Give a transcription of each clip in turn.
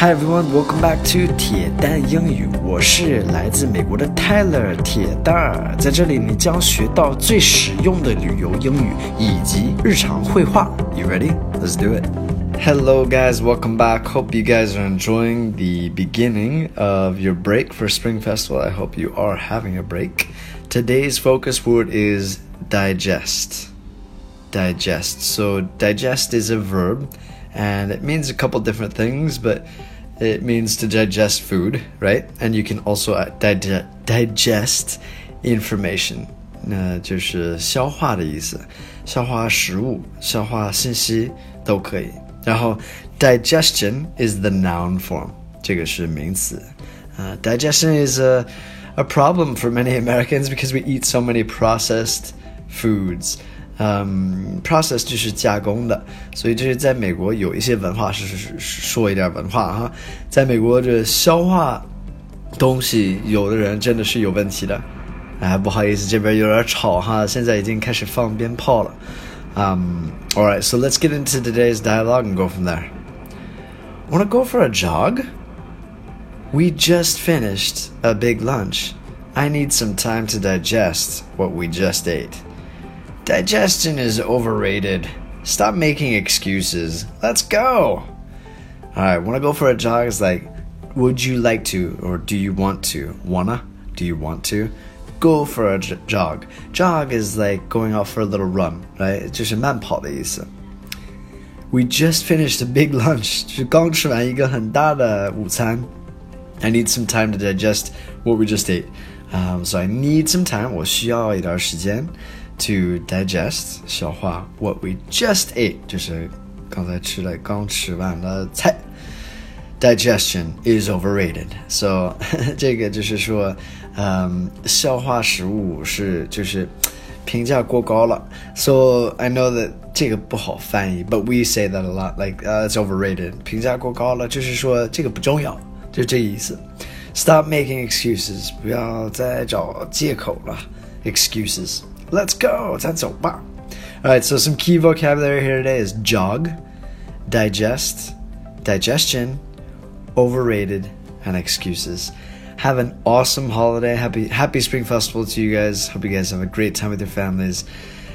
Hi everyone, welcome back to 铁蛋英语。我是来自美国的 Tyler 铁蛋儿，在这里你将学到最实用的旅游英语以及日常会话。You ready? Let's do it. Hello, guys. Welcome back. Hope you guys are enjoying the beginning of your break for Spring Festival. I hope you are having a break. Today's focus word is digest Digest. So digest is a verb and it means a couple different things, but it means to digest food, right? And you can also uh, dig digest information，那就是消化的意思，消化食物、消化信息都可以。然后 digestion is the noun form，这个是名词。Uh, digestion is a a problem for many Americans because we eat so many processed foods. 嗯，process 就是加工的，所以这是在美国有一些文化是是说一点文化哈，在美国这消化东西，有的人真的是有问题的。哎，不好意思，这边有点吵哈，现在已经开始放鞭炮了。Um, all right, so let's get into today's dialogue and go from there. Want to go for a jog? We just finished a big lunch. I need some time to digest what we just ate. Digestion is overrated. Stop making excuses. Let's go. Alright, wanna go for a jog? It's like, would you like to or do you want to? Wanna? Do you want to? Go for a jog. Jog is like going out for a little run, right? 就是慢跑的意思。We just finished a big lunch. 就是刚吃完一个很大的午餐。I need some time to digest what we just ate. Um, so I need some time. 我需要一点时间。 to digest 消化 what we just ate 就是刚才吃了刚吃完的菜。Digestion is overrated. So 这个就是说，嗯，消化食物是就是评价过高了。So I know that 这个不好翻译，but we say that a lot. Like uh, it's overrated. 评价过高了，就是说这个不重要，就这意思。Stop making excuses. 不要再找借口了。Excuses. Let's go. That's All right, so some key vocabulary here today is jog, digest, digestion, overrated, and excuses. Have an awesome holiday. Happy Happy Spring Festival to you guys. Hope you guys have a great time with your families.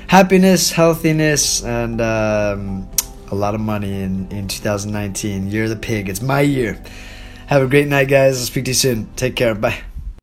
Happiness, healthiness, and um, a lot of money in, in 2019. Year of the pig. It's my year. Have a great night, guys. I'll speak to you soon. Take care. Bye.